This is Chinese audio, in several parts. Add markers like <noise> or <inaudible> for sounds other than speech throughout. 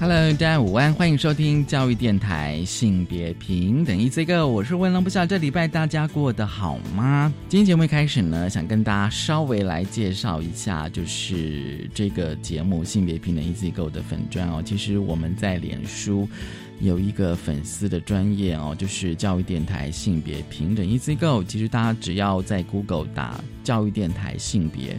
Hello，大家午安，欢迎收听教育电台性别平等一这个，我是温龙，不知道这礼拜大家过得好吗？今天节目一开始呢，想跟大家稍微来介绍一下，就是这个节目性别平等一 Z Go 的粉砖哦。其实我们在脸书有一个粉丝的专业哦，就是教育电台性别平等 EasyGo。其实大家只要在 Google 打教育电台性别。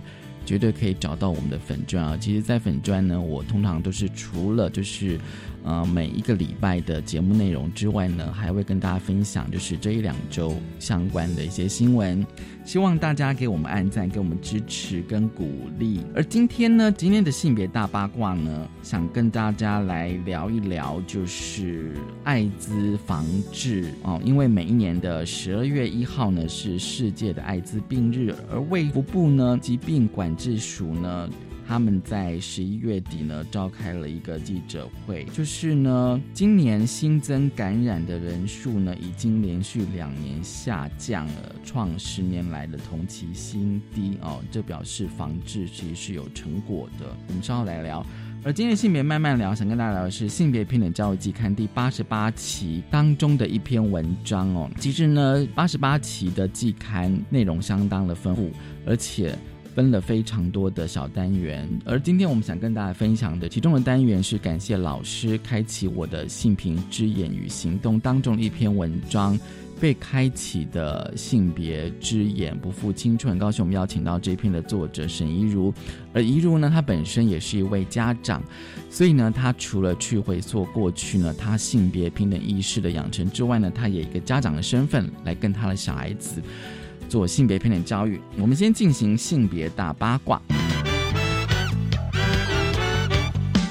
绝对可以找到我们的粉砖啊！其实，在粉砖呢，我通常都是除了就是。呃，每一个礼拜的节目内容之外呢，还会跟大家分享，就是这一两周相关的一些新闻。希望大家给我们按赞，给我们支持跟鼓励。而今天呢，今天的性别大八卦呢，想跟大家来聊一聊，就是艾滋防治哦。因为每一年的十二月一号呢，是世界的艾滋病日，而卫福部呢，疾病管制署呢。他们在十一月底呢召开了一个记者会，就是呢，今年新增感染的人数呢已经连续两年下降了，创十年来的同期新低哦。这表示防治其实是有成果的。我们稍后来聊。而今天性别慢慢聊，想跟大家聊的是《性别平等教育季刊》第八十八期当中的一篇文章哦。其实呢，八十八期的季刊内容相当的丰富，而且。分了非常多的小单元，而今天我们想跟大家分享的其中的单元是感谢老师开启我的性平之眼与行动当中的一篇文章，被开启的性别之眼不负青春。高兴我们邀请到这篇的作者沈怡如，而怡如呢，她本身也是一位家长，所以呢，她除了去回溯过去呢，她性别平等意识的养成之外呢，她也一个家长的身份来跟她的小孩子。做性别偏见教育，我们先进行性别大八卦。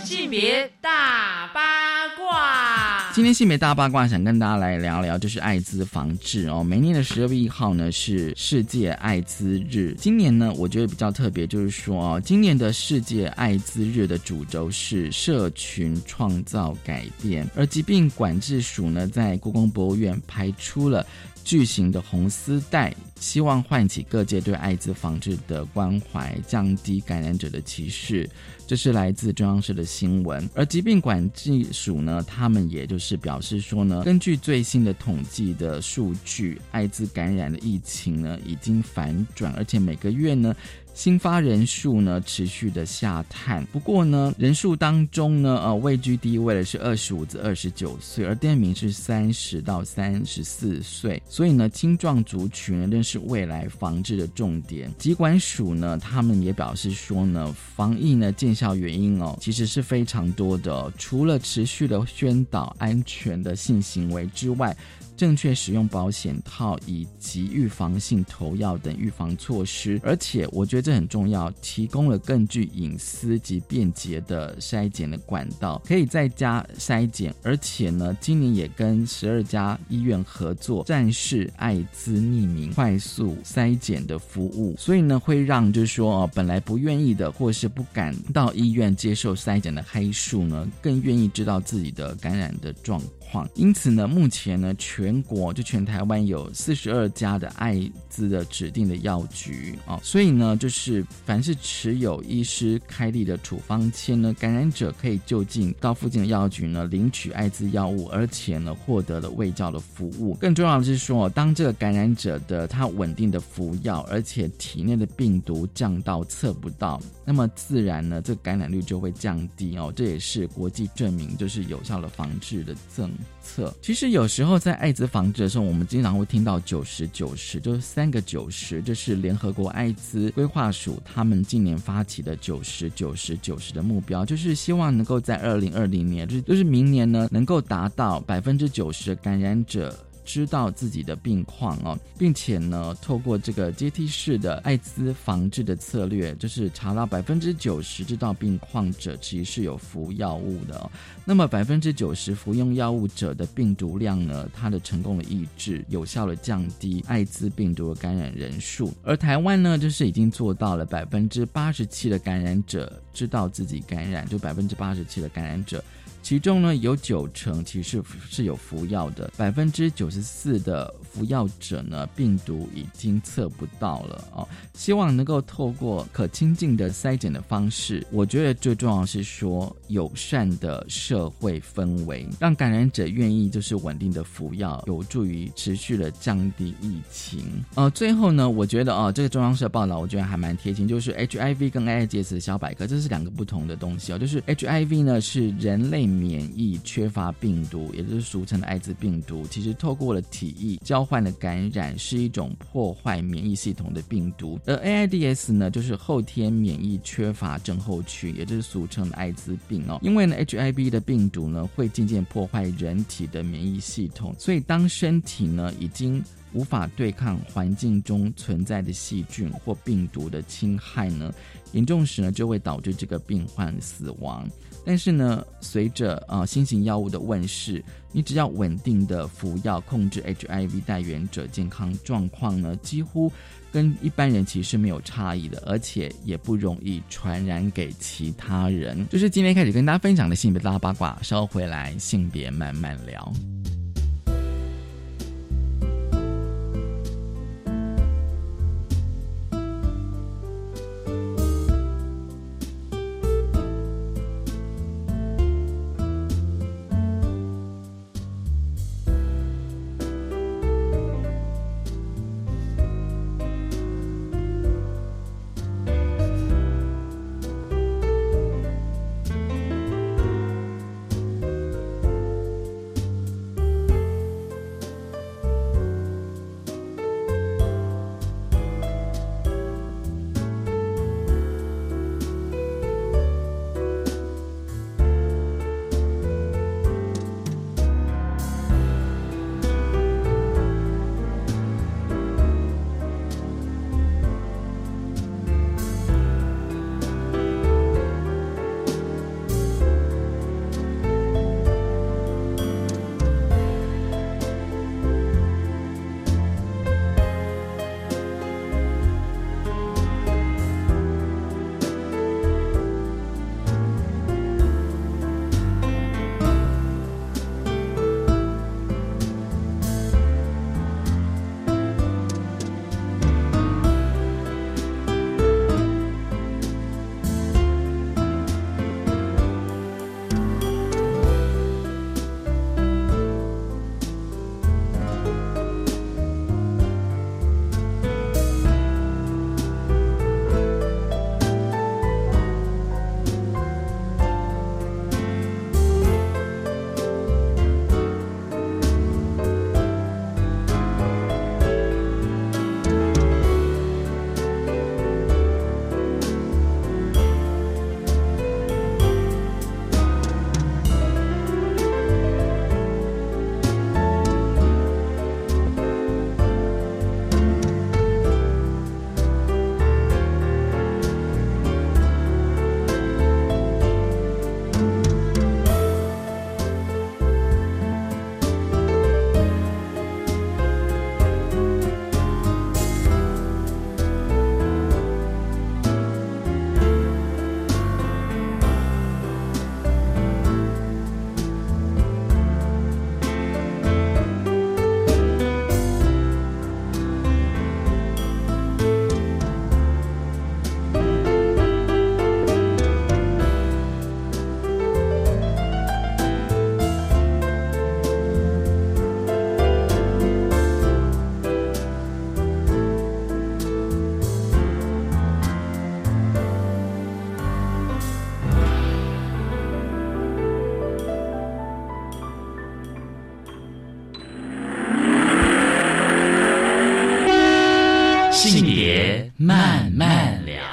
性别大八卦，今天性别大八卦想跟大家来聊聊，就是艾滋防治哦。每年的十二月一号呢是世界艾滋日，今年呢我觉得比较特别，就是说哦，今年的世界艾滋日的主轴是社群创造改变，而疾病管制署呢在故宫博物院排出了。巨型的红丝带，希望唤起各界对艾滋防治的关怀，降低感染者的歧视。这是来自中央社的新闻。而疾病管制署呢，他们也就是表示说呢，根据最新的统计的数据，艾滋感染的疫情呢已经反转，而且每个月呢。新发人数呢持续的下探，不过呢人数当中呢呃位居第一位的是二十五至二十九岁，而第二名是三十到三十四岁，所以呢青壮族群呢仍是未来防治的重点。疾管署呢他们也表示说呢防疫呢见效原因哦其实是非常多的，除了持续的宣导安全的性行为之外。正确使用保险套以及预防性投药等预防措施，而且我觉得这很重要，提供了更具隐私及便捷的筛检的管道，可以在家筛检，而且呢，今年也跟十二家医院合作，展示艾滋匿名快速筛检的服务，所以呢，会让就是说哦，本来不愿意的或是不敢到医院接受筛检的黑数呢，更愿意知道自己的感染的状。因此呢，目前呢，全国就全台湾有四十二家的艾滋的指定的药局啊，所以呢，就是凡是持有医师开立的处方签呢，感染者可以就近到附近的药局呢领取艾滋药物，而且呢，获得了卫教的服务。更重要的是说，当这个感染者的他稳定的服药，而且体内的病毒降到测不到，那么自然呢，这个感染率就会降低哦。这也是国际证明，就是有效的防治的证。测其实有时候在艾滋防治的时候，我们经常会听到九十九十，就是三个九十，这是联合国艾滋规划署他们今年发起的九十九十九十的目标，就是希望能够在二零二零年，就是就是明年呢，能够达到百分之九十的感染者。知道自己的病况哦，并且呢，透过这个阶梯式的艾滋防治的策略，就是查到百分之九十知道病况者其实是有服药物的。那么百分之九十服用药物者的病毒量呢，它的成功的抑制，有效的降低艾滋病毒的感染人数。而台湾呢，就是已经做到了百分之八十七的感染者知道自己感染，就百分之八十七的感染者。其中呢，有九成其实是有服药的，百分之九十四的服药者呢，病毒已经测不到了哦。希望能够透过可亲近的筛检的方式，我觉得最重要是说友善的社会氛围，让感染者愿意就是稳定的服药，有助于持续的降低疫情。呃，最后呢，我觉得哦，这个中央社报道我觉得还蛮贴心，就是 HIV 跟 AIDS 的小百科，这是两个不同的东西哦。就是 HIV 呢是人类。免疫缺乏病毒，也就是俗称的艾滋病毒，其实透过了体液交换的感染，是一种破坏免疫系统的病毒。而 AIDS 呢，就是后天免疫缺乏症候群，也就是俗称的艾滋病哦。因为呢，HIV 的病毒呢会渐渐破坏人体的免疫系统，所以当身体呢已经无法对抗环境中存在的细菌或病毒的侵害呢，严重时呢就会导致这个病患死亡。但是呢，随着呃新型药物的问世，你只要稳定的服药，控制 HIV 带源者健康状况呢，几乎跟一般人其实没有差异的，而且也不容易传染给其他人。就是今天开始跟大家分享的性别大八卦，稍后回来性别慢慢聊。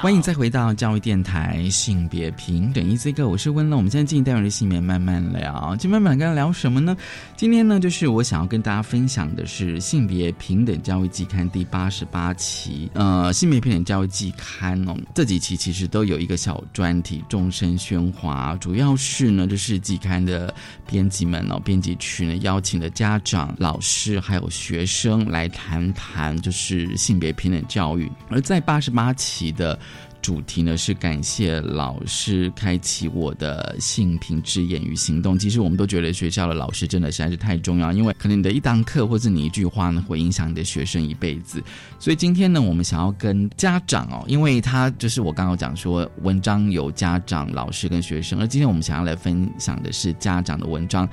欢迎再回到教育电台性别平等一 C 个，我是温乐。我们现在进单元的性别慢慢聊，今天慢慢跟聊什么呢？今天呢，就是我想要跟大家分享的是性别平等教育季刊第八十八期。呃，性别平等教育季刊哦，这几期其实都有一个小专题，众生喧哗，主要是呢，就是季刊的编辑们哦，编辑区呢邀请的家长、老师还有学生来谈谈，就是性别平等教育。而在八十八期的。主题呢是感谢老师开启我的性平之眼与行动。其实我们都觉得学校的老师真的实在是太重要，因为可能你的一堂课或者你一句话呢，会影响你的学生一辈子。所以今天呢，我们想要跟家长哦，因为他就是我刚刚讲说，文章有家长、老师跟学生，而今天我们想要来分享的是家长的文章。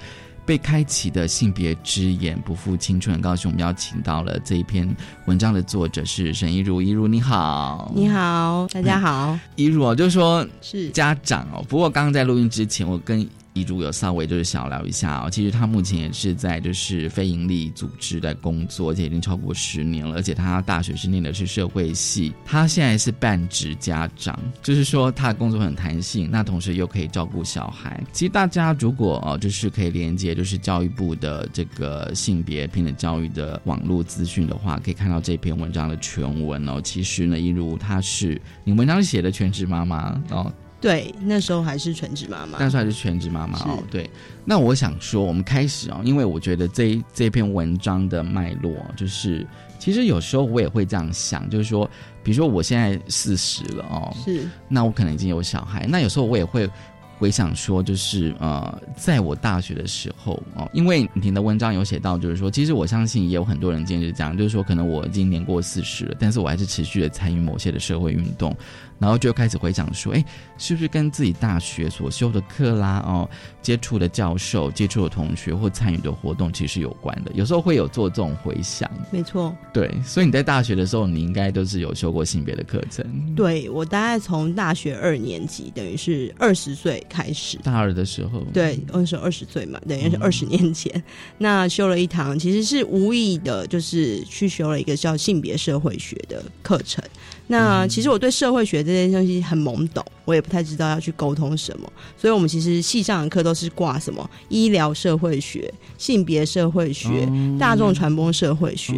被开启的性别之眼，不负青春。很高兴我们邀请到了这一篇文章的作者是沈一如，一如你好，你好，大家好，一如哦，就是说是家长哦。不过刚刚在录音之前，我跟。遗嘱有稍微就是小聊一下哦，其实他目前也是在就是非营利组织在工作，而且已经超过十年了。而且他大学是念的是社会系，他现在是半职家长，就是说他的工作很弹性，那同时又可以照顾小孩。其实大家如果哦，就是可以连接就是教育部的这个性别平等教育的网络资讯的话，可以看到这篇文章的全文哦。其实呢，一如他是你文章写的全职妈妈哦。对，那时候还是全职妈妈，那时候还是全职妈妈哦。对，那我想说，我们开始哦，因为我觉得这这篇文章的脉络，就是其实有时候我也会这样想，就是说，比如说我现在四十了哦，是，那我可能已经有小孩，那有时候我也会回想说，就是呃，在我大学的时候哦，因为你的文章有写到，就是说，其实我相信也有很多人今天是这样，就是说，可能我已经年过四十了，但是我还是持续的参与某些的社会运动。然后就开始回想说，哎，是不是跟自己大学所修的课啦，哦，接触的教授、接触的同学或参与的活动，其实有关的。有时候会有做这种回想。没错。对，所以你在大学的时候，你应该都是有修过性别的课程。对，我大概从大学二年级，等于是二十岁开始。大二的时候。对，那时候二十岁嘛，等于是二十年前。那修了一堂，其实是无意的，就是去修了一个叫性别社会学的课程。那其实我对社会学这件东西很懵懂，我也不太知道要去沟通什么，所以我们其实系上的课都是挂什么医疗社会学、性别社会学、大众传播社会学。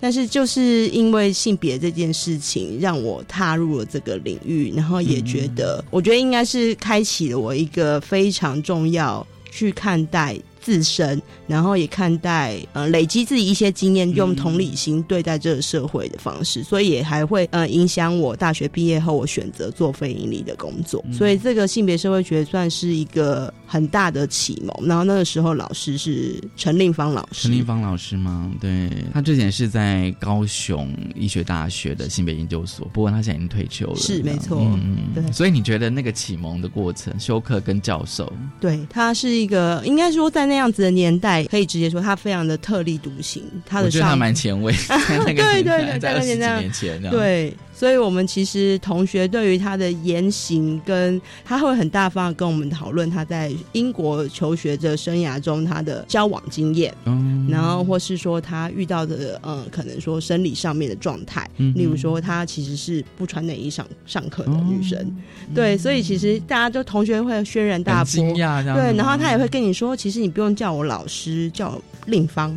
但是就是因为性别这件事情，让我踏入了这个领域，然后也觉得，我觉得应该是开启了我一个非常重要去看待。自身，然后也看待呃累积自己一些经验，用同理心对待这个社会的方式，所以也还会呃影响我大学毕业后我选择做非盈利的工作。所以这个性别社会学算是一个很大的启蒙。然后那个时候老师是陈令芳老师，陈令芳老师吗？对，他之前是在高雄医学大学的性别研究所，不过他现在已经退休了。是没错，嗯，对。所以你觉得那个启蒙的过程，修课跟教授，对他是一个应该说在。那样子的年代，可以直接说他非常的特立独行。他的我觉得他蛮前卫，<laughs> 对对对，<laughs> 在二十几年前，对。所以，我们其实同学对于他的言行，跟他会很大方跟我们讨论他在英国求学者生涯中他的交往经验，嗯，然后或是说他遇到的，呃，可能说生理上面的状态，例如说他其实是不穿内衣上上课的女生，对，所以其实大家就同学会轩然大波，惊讶对，然后他也会跟你说，其实你不用叫我老师，叫令方，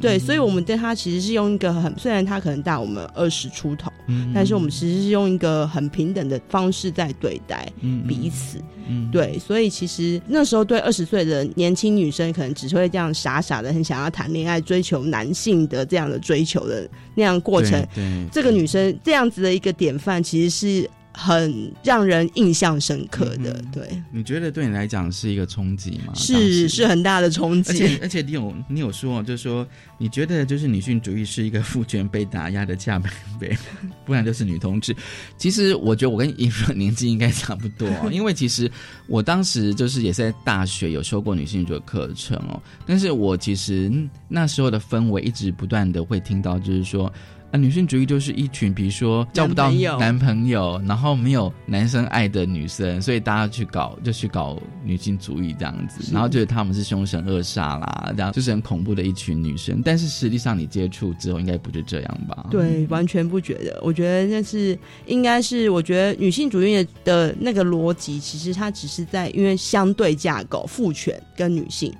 对，所以我们对他其实是用一个很，虽然他可能大我们二十出头，嗯。但是我们其实是用一个很平等的方式在对待彼此，嗯对，所以其实那时候对二十岁的年轻女生，可能只是会这样傻傻的很想要谈恋爱，追求男性的这样的追求的那样过程。这个女生这样子的一个典范，其实是。很让人印象深刻的，对。你觉得对你来讲是一个冲击吗？是，是很大的冲击。而且，而且你有你有说，就是说，你觉得就是女性主义是一个父权被打压的下半辈，<laughs> 不然就是女同志。其实，我觉得我跟尹若年纪应该差不多，<laughs> 因为其实我当时就是也是在大学有修过女性主义课程哦。但是我其实那时候的氛围一直不断的会听到，就是说。啊，女性主义就是一群，比如说交不到男朋友，然后没有男生爱的女生，所以大家去搞，就去搞女性主义这样子，然后觉得他们是凶神恶煞啦，这样就是很恐怖的一群女生。但是实际上你接触之后，应该不是这样吧？对，完全不觉得。我觉得那是应该是，我觉得女性主义的那个逻辑，其实它只是在因为相对架构，父权跟女性。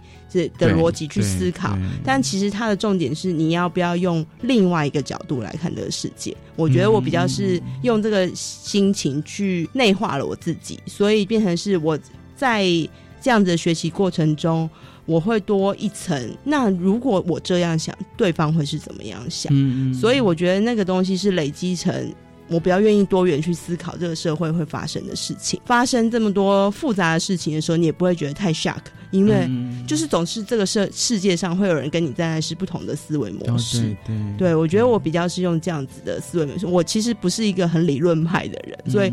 的逻辑去思考，但其实它的重点是你要不要用另外一个角度来看这个世界。我觉得我比较是用这个心情去内化了我自己，所以变成是我在这样子的学习过程中，我会多一层。那如果我这样想，对方会是怎么样想？所以我觉得那个东西是累积成我比较愿意多元去思考这个社会会发生的事情，发生这么多复杂的事情的时候，你也不会觉得太 shock。因为就是总是这个世世界上会有人跟你站在是不同的思维模式，对，对我觉得我比较是用这样子的思维模式。我其实不是一个很理论派的人，所以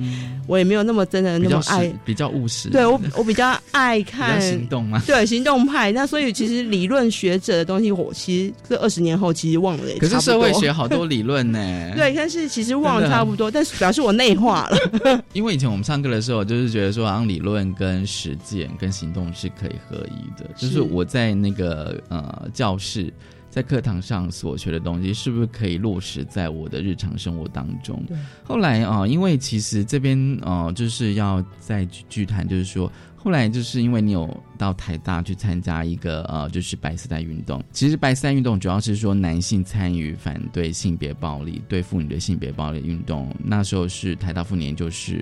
我也没有那么真的那么爱比较务实。对我我比较爱看 <laughs> 行动嘛？对行动派。那所以其实理论学者的东西，我其实这二十年后其实忘了。可是社会学好多理论呢。<laughs> 对，但是其实忘了差不多，但是表示我内化了。<laughs> 因为以前我们上课的时候，就是觉得说，好像理论跟实践跟行动是可以合一的，就是我在那个呃教室，在课堂上所学的东西，是不是可以落实在我的日常生活当中？后来啊，因为其实这边呃，就是要再剧谈，就是说，后来就是因为你有到台大去参加一个呃，就是白丝带运动。其实白丝带运动主要是说男性参与反对性别暴力、对妇女的性别暴力运动。那时候是台大妇女就是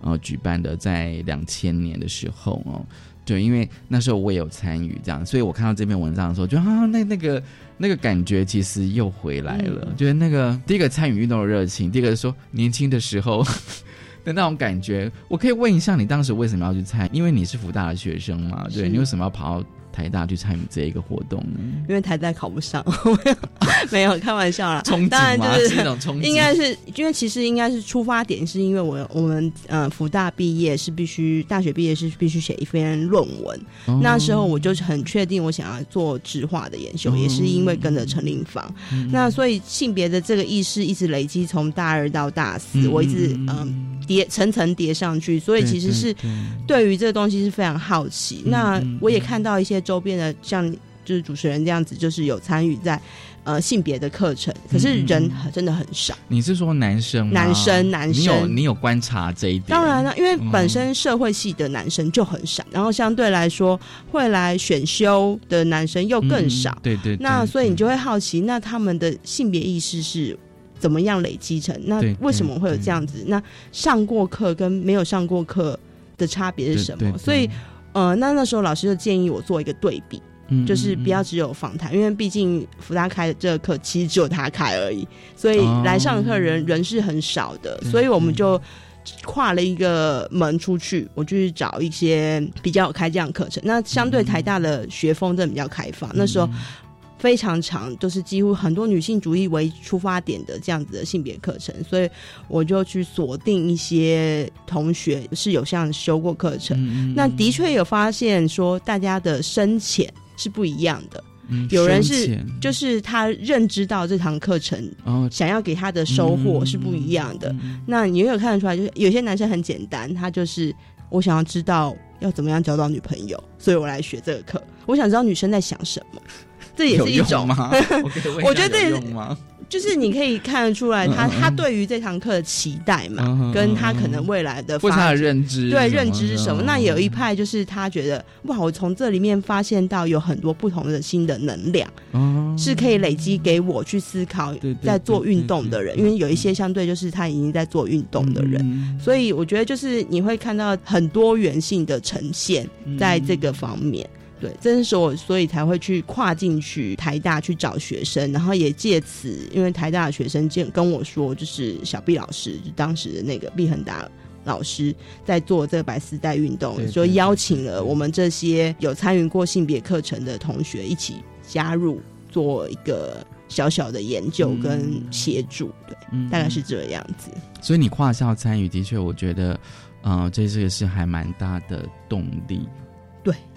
呃举办的，在两千年的时候哦。对，因为那时候我也有参与这样，所以我看到这篇文章的时候，就啊，那那个那个感觉其实又回来了。就是那个第一个参与运动的热情，第二个说年轻的时候 <laughs> 的那种感觉。我可以问一下，你当时为什么要去参？因为你是福大的学生嘛？对你为什么要跑到？台大去参与这一个活动呢？因为台大考不上，<laughs> 没有开玩笑啦。当然就是一种冲应该是因为其实应该是出发点，是因为我我们呃福大毕业是必须大学毕业是必须写一篇论文。那时候我就是很确定我想要做植化的研究，也是因为跟着陈林芳。那所以性别的这个意识一直累积，从大二到大四，我一直嗯叠层层叠上去。所以其实是对于这个东西是非常好奇。那我也看到一些。周边的像就是主持人这样子，就是有参与在呃性别的课程，可是人真的很少。你是说男生？男生，男生，你有你有观察这一点？当然了，因为本身社会系的男生就很少，然后相对来说会来选修的男生又更少。对对。那所以你就会好奇，那他们的性别意识是怎么样累积成？那为什么会有这样子？那上过课跟没有上过课的差别是什么？所以。呃，那那时候老师就建议我做一个对比，就是不要只有访谈，因为毕竟福大开的这个课其实只有他开而已，所以来上课人人是很少的，所以我们就跨了一个门出去，我就去找一些比较有开这样课程。那相对台大的学风真的比较开放，那时候。非常长，就是几乎很多女性主义为出发点的这样子的性别课程，所以我就去锁定一些同学是有像修过课程，那的确有发现说大家的深浅是不一样的，有人是就是他认知到这堂课程想要给他的收获是不一样的，那你也有看得出来，就是有些男生很简单，他就是我想要知道要怎么样交到女朋友，所以我来学这个课，我想知道女生在想什么。这也是一种。吗？<laughs> 我觉得这就是你可以看得出来，他他对于这堂课的期待嘛，跟他可能未来的发的认知，对认知是什么？那有一派就是他觉得哇，我从这里面发现到有很多不同的新的能量，是可以累积给我去思考，在做运动的人，因为有一些相对就是他已经在做运动的人，所以我觉得就是你会看到很多元性的呈现在这个方面。对，这是我所以才会去跨进去台大去找学生，然后也借此，因为台大的学生见跟我说，就是小毕老师，就当时的那个毕恒达老师在做这个白丝带运动，就邀请了我们这些有参与过性别课程的同学一起加入，做一个小小的研究跟协助。对，大概是这样子。所以你跨校参与，的确，我觉得，嗯，这这个是还蛮大的动力。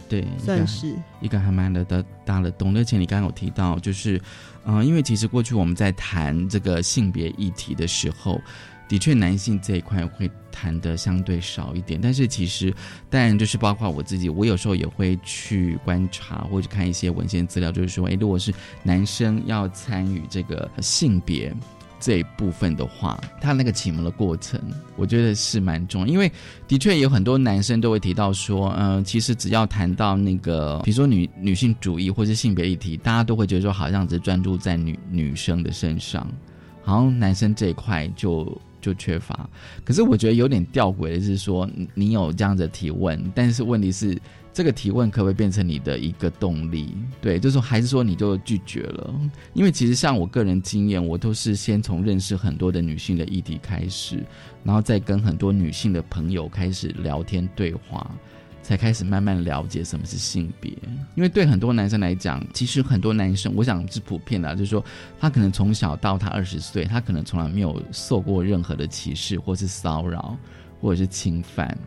对。对，算是一个还蛮的的大的洞。而且你刚刚有提到，就是，嗯，因为其实过去我们在谈这个性别议题的时候，的确男性这一块会谈的相对少一点。但是其实，当然就是包括我自己，我有时候也会去观察或者看一些文献资料，就是说，哎，如果是男生要参与这个性别。这一部分的话，他那个启蒙的过程，我觉得是蛮重要，因为的确有很多男生都会提到说，嗯，其实只要谈到那个，比如说女女性主义或是性别议题，大家都会觉得说，好像只专注在女女生的身上，好像男生这一块就就缺乏。可是我觉得有点吊诡的是说，你有这样的提问，但是问题是。这个提问可不可以变成你的一个动力？对，就是说，还是说你就拒绝了？因为其实像我个人经验，我都是先从认识很多的女性的议题开始，然后再跟很多女性的朋友开始聊天对话，才开始慢慢了解什么是性别。因为对很多男生来讲，其实很多男生，我想是普遍的，就是说，他可能从小到他二十岁，他可能从来没有受过任何的歧视，或是骚扰，或者是侵犯。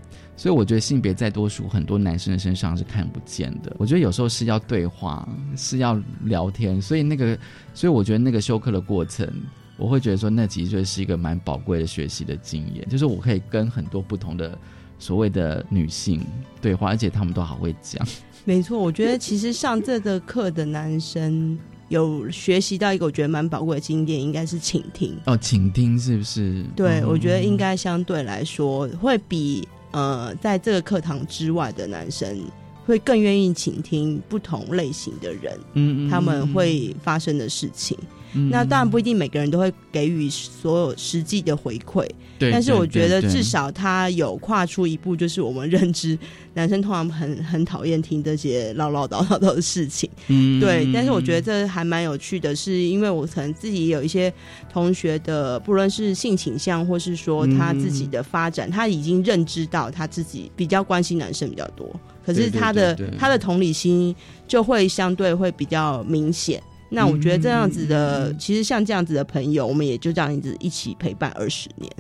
所以我觉得性别在多数很多男生的身上是看不见的。我觉得有时候是要对话，是要聊天。所以那个，所以我觉得那个休克的过程，我会觉得说，那其实就是一个蛮宝贵的学习的经验。就是我可以跟很多不同的所谓的女性对话，而且他们都好会讲。没错，我觉得其实上这个课的男生有学习到一个我觉得蛮宝贵的经验，应该是倾听。哦，倾听是不是？对，我觉得应该相对来说会比。呃，在这个课堂之外的男生会更愿意倾听不同类型的人，嗯，他们会发生的事情。那当然不一定每个人都会给予所有实际的回馈，对。但是我觉得至少他有跨出一步，就是我们认知男生通常很很讨厌听这些唠唠叨叨的事情，嗯，对。但是我觉得这还蛮有趣的，是因为我可能自己有一些同学的，不论是性倾向，或是说他自己的发展，他已经认知到他自己比较关心男生比较多，可是他的他的同理心就会相对会比较明显。那我觉得这样子的，其实像这样子的朋友，我们也就这样子一起陪伴二十年。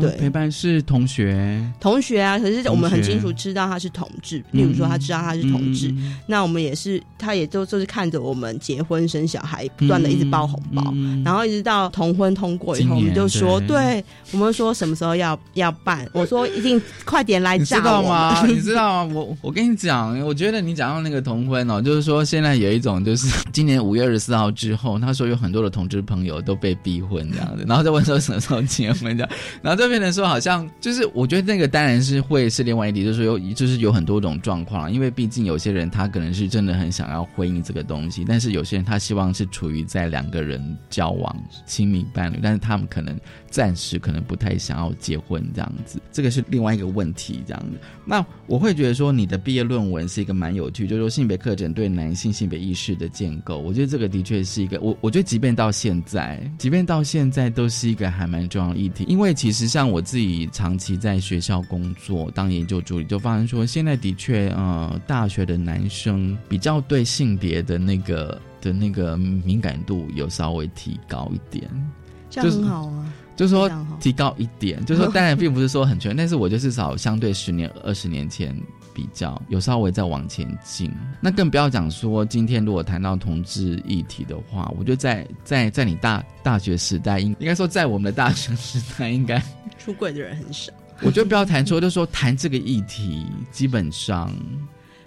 对，陪伴是同学，同学啊。可是我们很清楚知道他是同志，例如说他知道他是同志，那我们也是，他也都就是看着我们结婚生小孩，不断的一直包红包，然后一直到同婚通过以后，我们就说，对我们说什么时候要要办？我说一定快点来，知道吗？你知道吗？<laughs> 我我跟你讲，我觉得你讲到那个同婚哦，就是说现在有一种，就是 <laughs> 今年五月二十四号之后，他说有很多的同志朋友都被逼婚这样子，然后再问说什么时候结婚这样，然后就。变成说好像就是，我觉得那个当然是会是另外一点，就是有就是有很多种状况，因为毕竟有些人他可能是真的很想要婚姻这个东西，但是有些人他希望是处于在两个人交往亲密伴侣，但是他们可能暂时可能不太想要结婚这样子，这个是另外一个问题这样子。那我会觉得说你的毕业论文是一个蛮有趣，就是说性别课程对男性性别意识的建构，我觉得这个的确是一个我我觉得即便到现在，即便到现在都是一个还蛮重要的议题，因为其实像我自己长期在学校工作当研究助理，就发现说现在的确呃大学的男生比较对性别的那个的那个敏感度有稍微提高一点，这样很好啊。说提高一点，就是说当然并不是说很全，<laughs> 但是我就至少相对十年、二十年前比较有稍微在往前进。那更不要讲说今天如果谈到同志议题的话，我觉得在在在你大大学时代，应应该说在我们的大学时代，应该出柜的人很少。<laughs> 我觉得不要谈说，就说谈这个议题，基本上。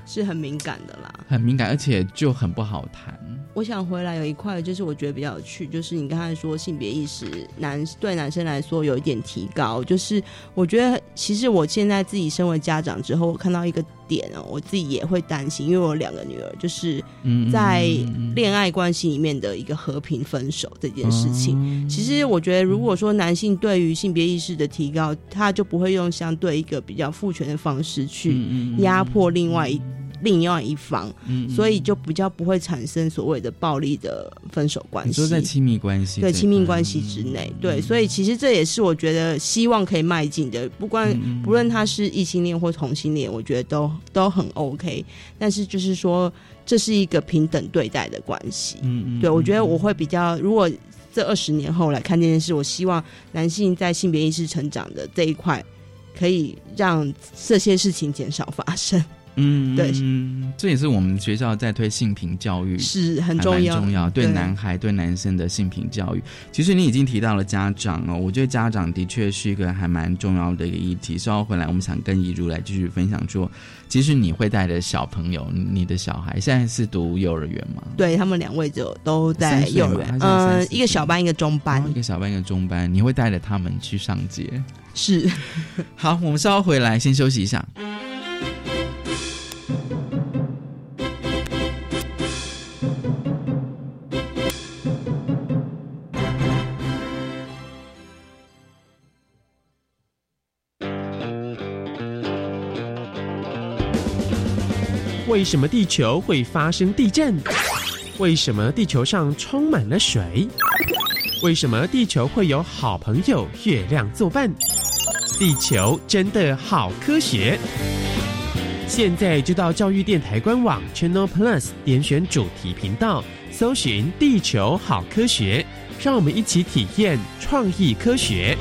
是很敏感的啦，很敏感，而且就很不好谈。我想回来有一块，就是我觉得比较有趣，就是你刚才说性别意识男对男生来说有一点提高，就是我觉得其实我现在自己身为家长之后，我看到一个点哦，我自己也会担心，因为我有两个女儿，就是在恋爱关系里面的一个和平分手这件事情。其实我觉得，如果说男性对于性别意识的提高，他就不会用相对一个比较父权的方式去压迫另外一。另外一方，嗯所以就比较不会产生所谓的暴力的分手关系。说在亲密关系，对亲密关系之内，对，所以其实这也是我觉得希望可以迈进的。不管不论他是异性恋或同性恋，我觉得都都很 OK。但是就是说，这是一个平等对待的关系。嗯嗯，对我觉得我会比较，如果这二十年后来看这件事，我希望男性在性别意识成长的这一块，可以让这些事情减少发生。嗯，对，嗯，这也是我们学校在推性平教育，是很重要，重要。对男孩、对男生的性平教育，其实你已经提到了家长哦，我觉得家长的确是一个还蛮重要的一个议题。稍后回来，我们想跟怡如来继续分享说，其实你会带着小朋友，你的小孩现在是读幼儿园吗？对他们两位就都在幼儿园，嗯，一个小班，一个中班，一个小班，一个中班，你会带着他们去上街？是。好，我们稍后回来，先休息一下。为什么地球会发生地震？为什么地球上充满了水？为什么地球会有好朋友月亮作伴？地球真的好科学！现在就到教育电台官网 Channel Plus 点选主题频道，搜寻“地球好科学”，让我们一起体验创意科学。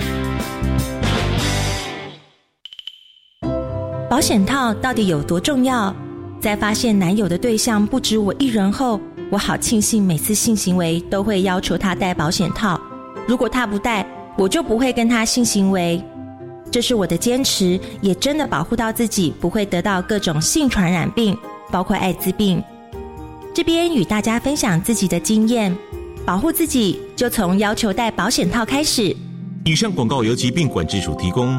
保险套到底有多重要？在发现男友的对象不止我一人后，我好庆幸每次性行为都会要求他戴保险套。如果他不戴，我就不会跟他性行为。这是我的坚持，也真的保护到自己不会得到各种性传染病，包括艾滋病。这边与大家分享自己的经验，保护自己就从要求戴保险套开始。以上广告由疾病管制署提供。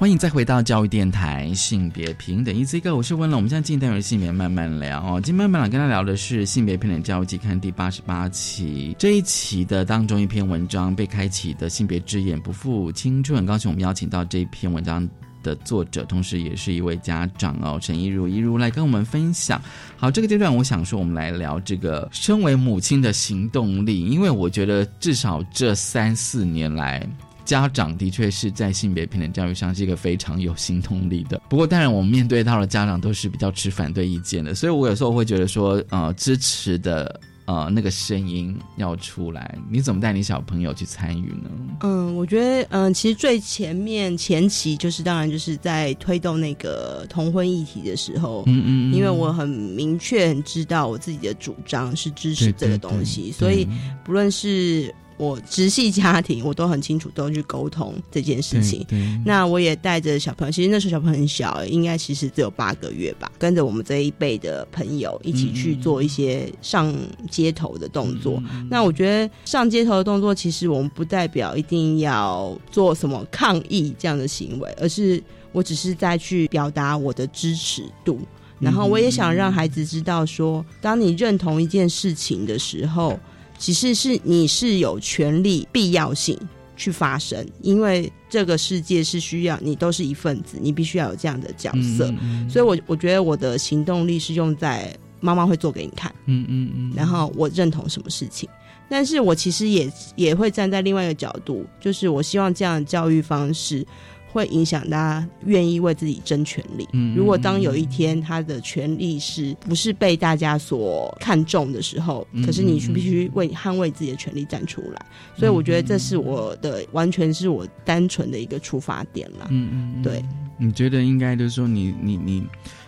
欢迎再回到教育电台性别平等一次一个，我是温乐。我们现在进单元性别慢慢聊哦。今天慢慢聊跟他聊的是性别平等教育季刊第八十八期这一期的当中一篇文章被开启的性别之眼不负青春。很高兴我们邀请到这篇文章的作者，同时也是一位家长哦，陈一如一如来跟我们分享。好，这个阶段我想说，我们来聊这个身为母亲的行动力，因为我觉得至少这三四年来。家长的确是在性别平等教育上是一个非常有行动力的。不过，当然我们面对到的家长都是比较持反对意见的，所以我有时候会觉得说，呃，支持的呃那个声音要出来。你怎么带你小朋友去参与呢？嗯，我觉得，嗯，其实最前面前期就是，当然就是在推动那个同婚议题的时候，嗯嗯，因为我很明确很知道我自己的主张是支持这个东西，所以不论是。我直系家庭，我都很清楚，都去沟通这件事情。那我也带着小朋友，其实那时候小朋友很小，应该其实只有八个月吧，跟着我们这一辈的朋友一起去做一些上街头的动作。那我觉得上街头的动作，其实我们不代表一定要做什么抗议这样的行为，而是我只是在去表达我的支持度。然后我也想让孩子知道，说当你认同一件事情的时候。其实是你是有权利、必要性去发声，因为这个世界是需要你都是一份子，你必须要有这样的角色。所以，我我觉得我的行动力是用在妈妈会做给你看，嗯嗯嗯，然后我认同什么事情，但是我其实也也会站在另外一个角度，就是我希望这样的教育方式会影响大家愿意为自己争权利。嗯如果当有一天他的权利是不是被大家所看重的时候，嗯可是你是必须为捍卫自己的权利站出来。所以我觉得这是我的完全是我单纯的一个出发点啦。嗯嗯，嗯对，你觉得应该就是说你你你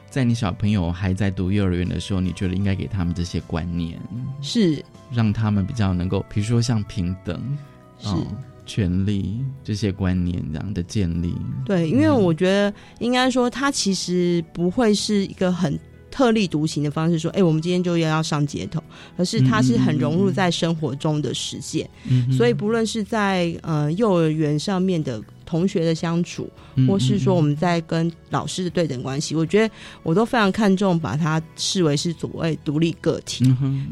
在你小朋友还在读幼儿园的时候，你觉得应该给他们这些观念，是让他们比较能够，比如说像平等，是。哦权利这些观念这样的建立。对，因为我觉得应该说，它其实不会是一个很特立独行的方式，说，哎、我们今天就要要上街头，而是它是很融入在生活中的实践。所以不论是在呃幼儿园上面的同学的相处，嗯或是说我们在跟老师的对等关系，我觉得我都非常看重把它视为是所谓独立个体，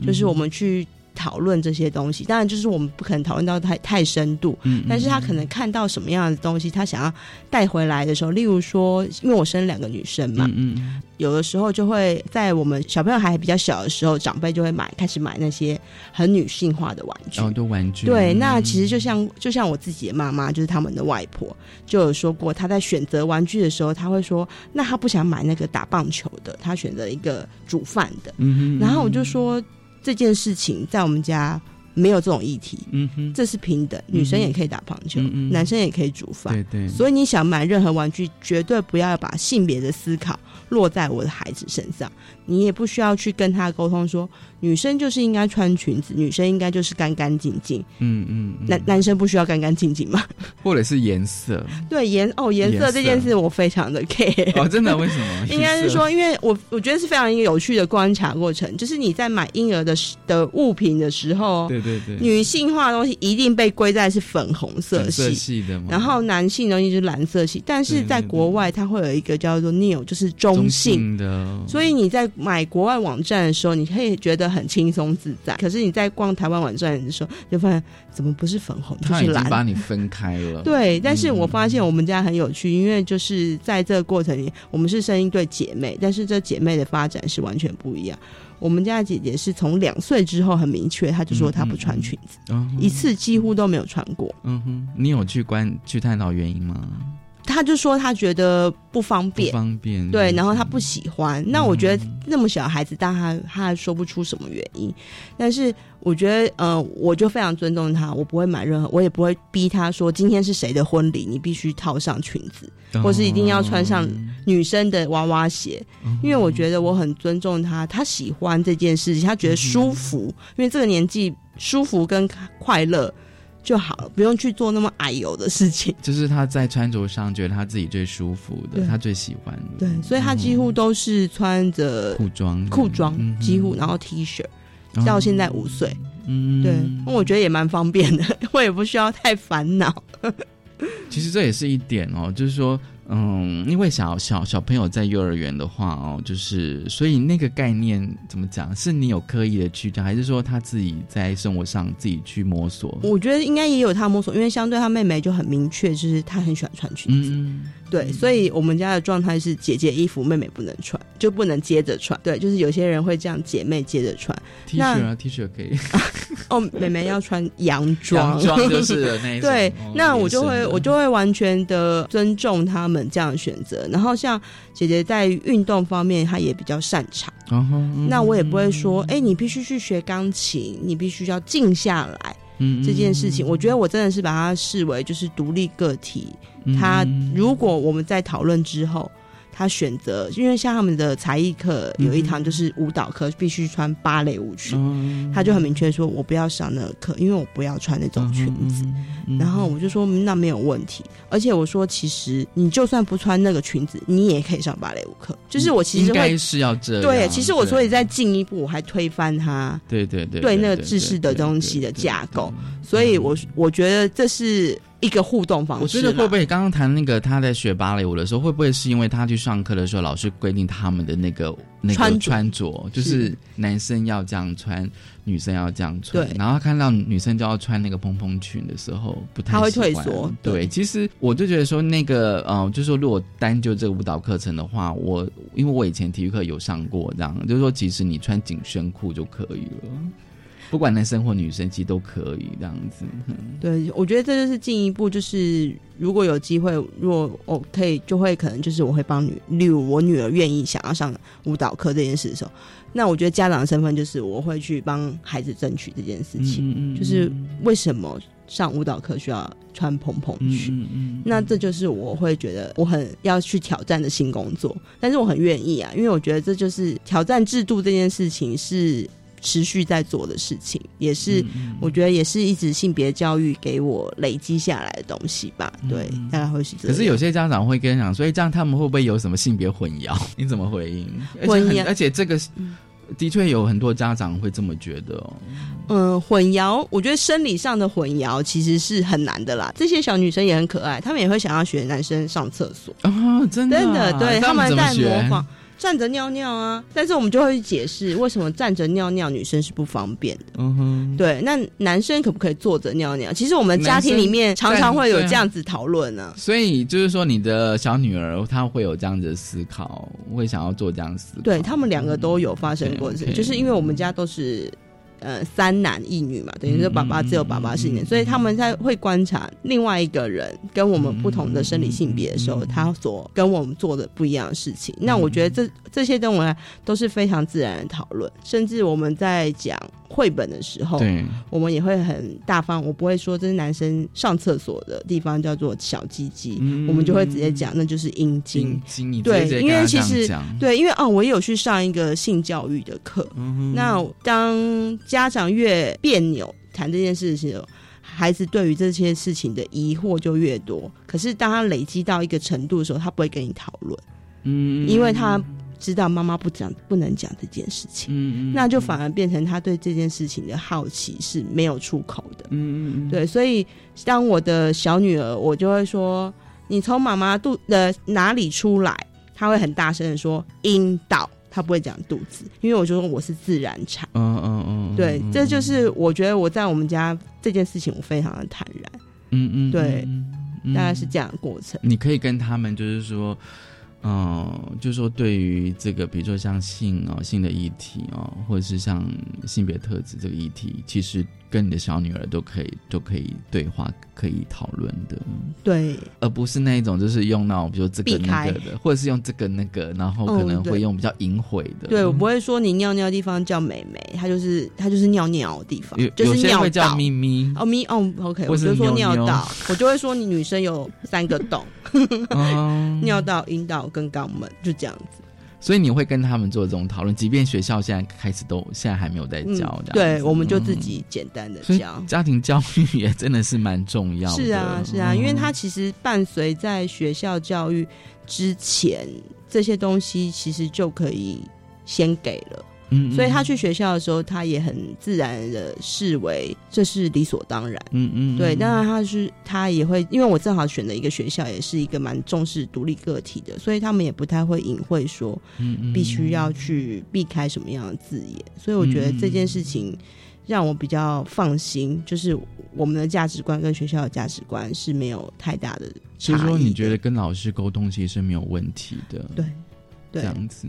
就是我们去。讨论这些东西，当然就是我们不可能讨论到太太深度，嗯嗯但是他可能看到什么样的东西，他想要带回来的时候，例如说，因为我生两个女生嘛，嗯嗯有的时候就会在我们小朋友还比较小的时候，长辈就会买开始买那些很女性化的玩具，然后都玩具。对，嗯那其实就像就像我自己的妈妈，就是他们的外婆，就有说过，她在选择玩具的时候，她会说，那她不想买那个打棒球的，她选择一个煮饭的。嗯哼然后我就说，这件事情在我们家没有这种议题，嗯哼，这是平等，女生也可以打棒球，嗯嗯男生也可以煮饭。对对，所以你想买任何玩具，绝对不要把性别的思考落在我的孩子身上。你也不需要去跟他沟通说，女生就是应该穿裙子，女生应该就是干干净净。嗯嗯，嗯男男生不需要干干净净吗？或者是颜色对颜哦颜色这件事我非常的 care。哦，真的为什么？<laughs> 应该是说，因为我我觉得是非常一个有趣的观察过程，就是你在买婴儿的的物品的时候，对对对，女性化的东西一定被归在是粉红色系，的嘛，然后男性的东西就是蓝色系，但是在国外它会有一个叫做 neo，就是中性。性的，所以你在买国外网站的时候，你可以觉得很轻松自在。可是你在逛台湾网站的时候，就发现怎么不是粉红就是蓝？经把你分开了。<laughs> 对，但是我嗯发现我们家很有趣，因为就是在这个过程里，我们是生一对姐妹，但是这姐妹的发展是完全不一样。我们家的姐姐是从两岁之后很明确，她就说她不穿裙子，一次几乎都没有穿过。嗯哼，你有去关去探讨原因吗？她就说他觉得不方不便，方便。对，然后他不喜欢。那我觉得那么小孩子，但他他还说不出什么原因。但是我觉得，呃，我就非常尊重他，我不会买任何，我也不会逼他说今天是谁的婚礼，你必须套上裙子，或是一定要穿上女生的娃娃鞋，因为我觉得我很尊重他，他喜欢这件事情，他觉得舒服，因为这个年纪舒服跟快乐就好了，不用去做那么矮油的事情。<laughs> 就是他在穿着上觉得他自己最舒服的，他最喜欢的。对，所以他几乎都是穿着裤装裤装嗯，几乎然后 T 恤，哦到现在五岁，嗯，对，我觉得也蛮方便的，<laughs> 我也不需要太烦恼。<laughs> 其实这也是一点哦，就是说，嗯，因为小小小朋友在幼儿园的话哦，就是所以那个概念怎么讲，是你有刻意的去讲，还是说他自己在生活上自己去摸索？我觉得应该也有他摸索，因为相对他妹妹就很明确，就是她很喜欢穿裙子，嗯，对，所以我们家的状态是姐姐衣服妹妹不能穿，就不能接着穿。对，就是有些人会这样，姐妹接着穿。T 恤啊，T 恤可以，<laughs> 哦，妹妹要穿洋装，<laughs> 洋装就是了那一种。<laughs> 对哦，那我就会我就会完全的尊重他们这样的选择。然后像姐姐在运动方面，她也比较擅长。那我也不会说，哎、你必须去学钢琴，你必须要静下来。嗯这件事情，我觉得我真的是把它视为就是独立个体。嗯他如果我们在讨论之后，他选择，因为像他们的才艺课有一堂就是舞蹈课，必须穿芭蕾舞裙，嗯。他就很明确说，我不要上那个课，因为我不要穿那种裙子。嗯然后我就说嗯那没有问题，而且我说其实你就算不穿那个裙子，你也可以上芭蕾舞课。就是我其实会是要这样，对，其实我所以再进一步，我还推翻他对对对对那个制式的东西的架构，所以我我觉得这是一个互动方我式我。觉得会不会刚刚谈那个他在学芭蕾舞的时候，会不会是因为他去上课的时候，老师规定他们的那个那个穿着。就是男生要这样穿，女生要这样穿，对。然后看到女生就要穿那个蓬蓬裙的时候，不太他会退缩对，对。其实我就觉得说那个，呃，就是说如果单就这个舞蹈课程的话，我因为我以前体育课有上过，这样就是说，其实你穿紧身裤就可以了。不管男生或女生，其实都可以这样子。对，我觉得这就是进一步，就是如果有机会，如果我可以，就会可能就是我会帮女，例如我女儿愿意想要上舞蹈课这件事的时候，那我觉得家长的身份就是我会去帮孩子争取这件事情，就是为什么。上舞蹈课需要穿蓬蓬裙，那这就是我会觉得我很要去挑战的新工作，但是我很愿意啊，因为我觉得这就是挑战制度这件事情是持续在做的事情，也是我觉得也是一直性别教育给我累积下来的东西吧。对，大概会是这样。可是有些家长会跟讲，所以这样他们会不会有什么性别混淆？<laughs> 你怎么回应？混淆，而且这个。的确有很多家长会这么觉得哦。嗯，混淆，我觉得生理上的混淆其实是很难的啦。这些小女生也很可爱，她们也会想要学男生上厕所啊，真的，真的，对他们在模仿。站着尿尿啊，但是我们就会去解释为什么站着尿尿女生是不方便的。嗯哼，对，那男生可不可以坐着尿尿？其实我们家庭里面常常会有这样子讨论呢。所以就是说，你的小女儿她会有这样子的思考，会想要做这样思考。对他们两个都有发生过，就是因为我们家都是。呃，三男一女嘛，等于说爸爸只有爸爸是女，所以他们在会观察另外一个人跟我们不同的生理性别的时候，他所跟我们做的不一样的事情。那我觉得这这些东西都是非常自然的讨论，甚至我们在讲。绘本的时候，我们也会很大方，我不会说这是男生上厕所的地方叫做小鸡鸡，我们就会直接讲那就是阴茎。对，因为其实对，因为哦，我也有去上一个性教育的课，那当家长越别扭谈这件事情，孩子对于这些事情的疑惑就越多。可是当他累积到一个程度的时候，他不会跟你讨论，嗯，因为他。知道妈妈不讲不能讲这件事情，嗯嗯，那就反而变成他对这件事情的好奇是没有出口的，嗯嗯对，所以当我的小女儿，我就会说，你从妈妈肚的哪里出来？她会很大声的说阴道，她不会讲肚子，因为我说我是自然产，嗯嗯嗯，对，这就是我觉得我在我们家这件事情我非常的坦然，嗯嗯，对，大概是这样的过程。你可以跟他们就是说。嗯，就是说，对于这个，比如说像性哦，性的议题哦，或者是像性别特质这个议题，其实。跟你的小女儿都可以都可以对话，可以讨论的，对，而不是那一种就是用那种比如这个那个的，或者是用这个那个，然后可能会用比较隐晦的。对我不会说你尿尿的地方叫美美，它就是它就是尿尿的地方，就是尿道咪咪。哦咪哦，OK，我就说尿道，我就会说你女生有三个洞 <laughs> <laughs> 尿道、阴道跟肛门，就这样子。所以你会跟他们做这种讨论，即便学校现在开始都现在还没有在教的，对，我们就自己简单的教。家庭教育也真的是蛮重要的。是啊，是啊，因为它其实伴随在学校教育之前，这些东西其实就可以先给了。嗯，所以他去学校的时候，他也很自然的视为这是理所当然。嗯嗯，对，当然他是他也会，因为我正好选的一个学校也是一个蛮重视独立个体的，所以他们也不太会隐晦说，必须要去避开什么样的字眼。所以我觉得这件事情让我比较放心，就是我们的价值观跟学校的价值观是没有太大的。所以说，你觉得跟老师沟通其实是没有问题的？对，这样子。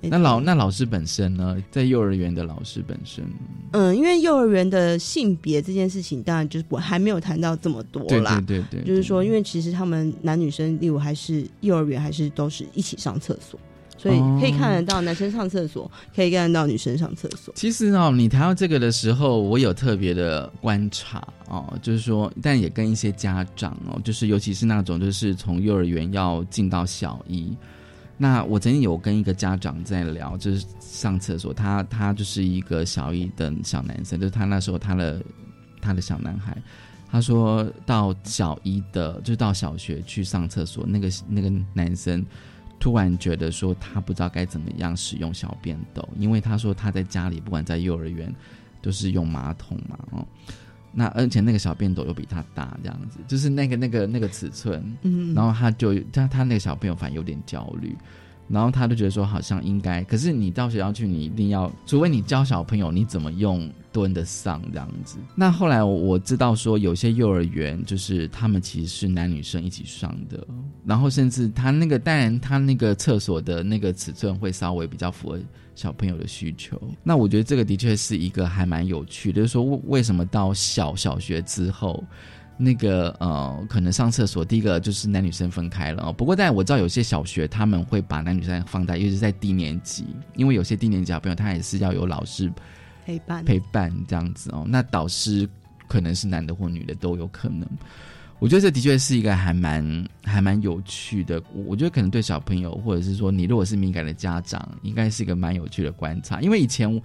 那老那老师本身呢，在幼儿园的老师本身，嗯，因为幼儿园的性别这件事情，当然就是我还没有谈到这么多啦。对对对，就是说，因为其实他们男女生，例如还是幼儿园，还是都是一起上厕所，所以可以看得到男生上厕所，可以看得到女生上厕所。其实哦，你谈到这个的时候，我有特别的观察哦，就是说，但也跟一些家长哦，就是尤其是那种就是从幼儿园要进到小一。那我曾经有跟一个家长在聊，就是上厕所，他他就是一个小一的小男生，就是他那时候他的他的小男孩，他说到小一的，就到小学去上厕所，那个那个男生突然觉得说他不知道该怎么样使用小便斗，因为他说他在家里不管在幼儿园都是用马桶嘛，哦。那而且那个小便斗又比他大，这样子，就是那个那个那个尺寸，嗯，然后他就他他那个小朋友反正有点焦虑，然后他就觉得说好像应该，可是你到学校去，你一定要，除非你教小朋友你怎么用蹲的上这样子。那后来我知道说有些幼儿园就是他们其实是男女生一起上的，然后甚至他那个当然他那个厕所的那个尺寸会稍微比较符合小朋友的需求。那我觉得这个的确是一个还蛮有趣的，就是说为什么到小小学之后。那个呃，可能上厕所，第一个就是男女生分开了哦。不过，但我知道有些小学他们会把男女生放在，尤其是在低年级，因为有些低年级小朋友他也是要有老师陪伴陪伴这样子哦。那导师可能是男的或女的都有可能。我觉得这的确是一个还蛮还蛮有趣的。我觉得可能对小朋友，或者是说你如果是敏感的家长，应该是一个蛮有趣的观察，因为以前。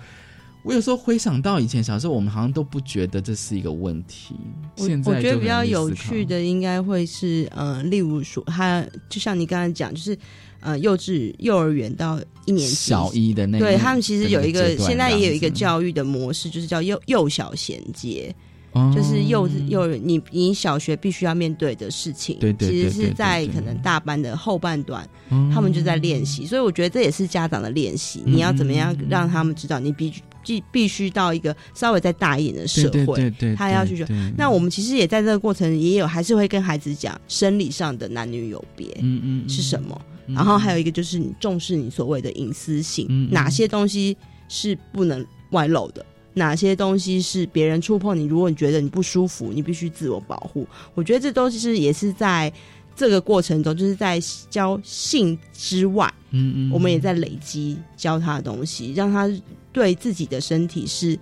我有时候回想到以前小时候，我们好像都不觉得这是一个问题。现在我觉得比较有趣的，应该会是呃，例如说，他就像你刚才讲，就是呃，幼稚幼儿园到一年级小一的那，对他们其实有一个，现在也有一个教育的模式，就是叫幼幼小衔接，就是幼幼你你小学必须要面对的事情，对对，其实是在可能大班的后半段，他们就在练习。所以我觉得这也是家长的练习，你要怎么样让他们知道你必须。必必须到一个稍微再大一点的社会，对对他要去学。那我们其实也在这个过程也有，还是会跟孩子讲生理上的男女有别，嗯嗯，是什么？然后还有一个就是你重视你所谓的隐私性，哪些东西是不能外露的，哪些东西是别人触碰你，如果你觉得你不舒服，你必须自我保护。我觉得这都是也是在这个过程中，就是在教性之外，嗯嗯，我们也在累积教他的东西，让他。对自己的身体是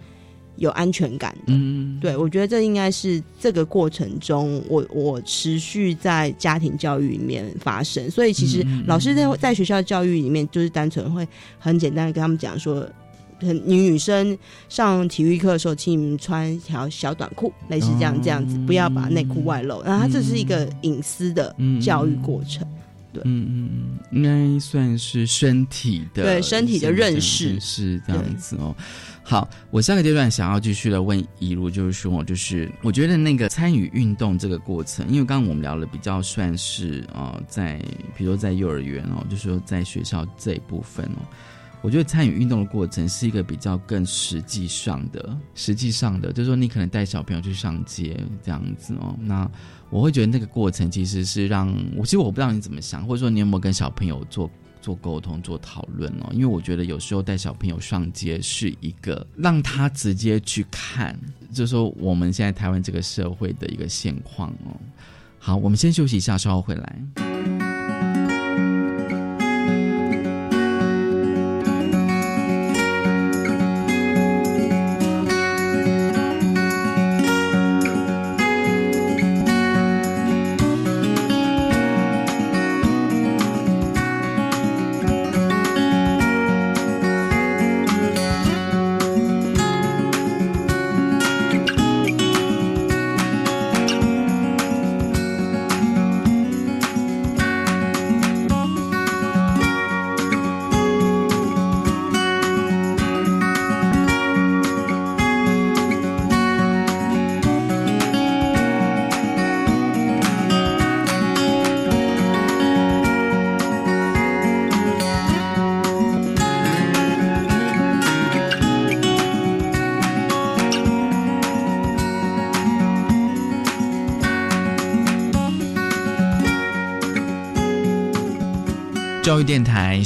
有安全感的，嗯，对我觉得这应该是这个过程中，我我持续在家庭教育里面发生。所以其实老师在在学校教育里面，就是单纯会很简单的跟他们讲说，很女女生上体育课的时候，请你们穿一条小短裤，类似这样这样子，不要把内裤外露。然后它这是一个隐私的教育过程。对，嗯嗯嗯，应该算是身体的，对身体的认识是这样子哦。好，我下个阶段想要继续的问一路，就是说，就是我觉得那个参与运动这个过程，因为刚刚我们聊了比较算是呃，在比如说在幼儿园哦，就是说在学校这一部分哦。我觉得参与运动的过程是一个比较更实际上的，实际上的，就是说你可能带小朋友去上街这样子哦。那我会觉得那个过程其实是让我，其实我不知道你怎么想，或者说你有没有跟小朋友做做沟通、做讨论哦？因为我觉得有时候带小朋友上街是一个让他直接去看，就是说我们现在台湾这个社会的一个现况哦。好，我们先休息一下，稍后回来。